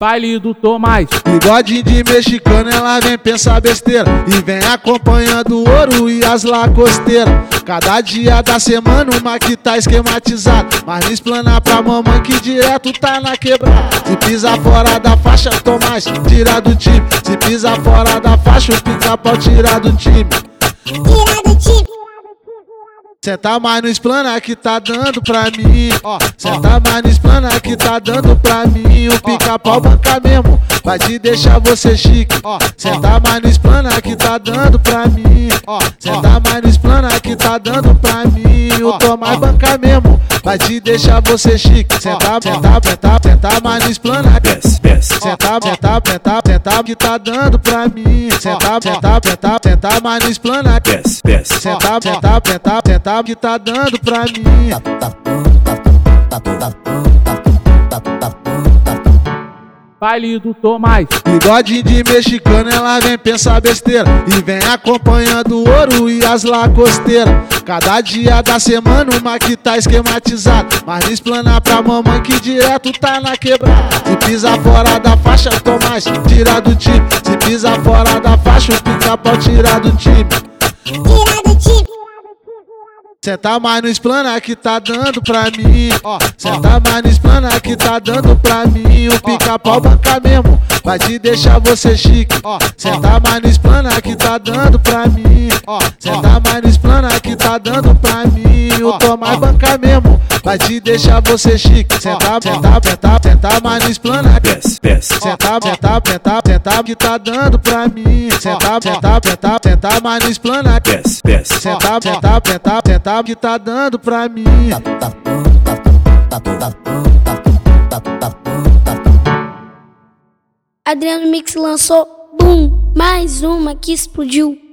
Baile do Tomás. Bigode de mexicano, ela vem pensar besteira. E vem acompanhando o ouro e as lacosteiras. Cada dia da semana, uma que tá esquematizada. Mas me explana pra mamãe que direto tá na quebrada. Se pisa fora da faixa, Tomás, tira do time. Se pisa fora da faixa, o pica-pau tira do time. Tira do time. Senta mais no esplana que tá dando pra mim. Ó, senta mais no esplana que tá dando pra mim. O pica-pau banca mesmo, vai te deixar você chique. Ó, senta mais no esplana que tá dando pra mim. Ó, senta mais no esplana que tá dando pra mim. O Tomás banca mesmo, vai te deixar você chique. Senta, senta, senta, senta mais no esplana. Senta, senta, senta, senta que tá dando pra mim. Senta, senta, senta, senta mais no esplana. Desce, desce. Senta, senta, senta, senta que tá dando pra mim. Baile do Tomás. Bigode de mexicano, ela vem pensar besteira. E vem acompanhando o ouro e as lacosteiras. Cada dia da semana, uma que tá esquematizada. Mas explana pra mamãe que direto tá na quebrada. Se pisa fora da faixa, Tomás, tira do time. Se pisa fora da faixa, o pica-pau tira do time. Tira do time. Senta mais no esplana que tá dando pra mim. Ó, senta mais no esplana que tá dando pra mim. O pica-pau banca mesmo, vai te deixar você chique. Ó, senta mais no esplana que tá dando pra mim. Ó, senta mais tá dando pra mim. O Tomás banca mesmo, vai te deixar você chique. Senta, senta, senta, senta mais no esplana. Desce, desce. Senta, senta, senta, senta que tá dando pra mim. Senta, senta, senta, senta mais no esplana. Desce, desce. Senta, senta, senta, senta que tá dando pra mim. Adriano Mix lançou Boom, mais uma que explodiu.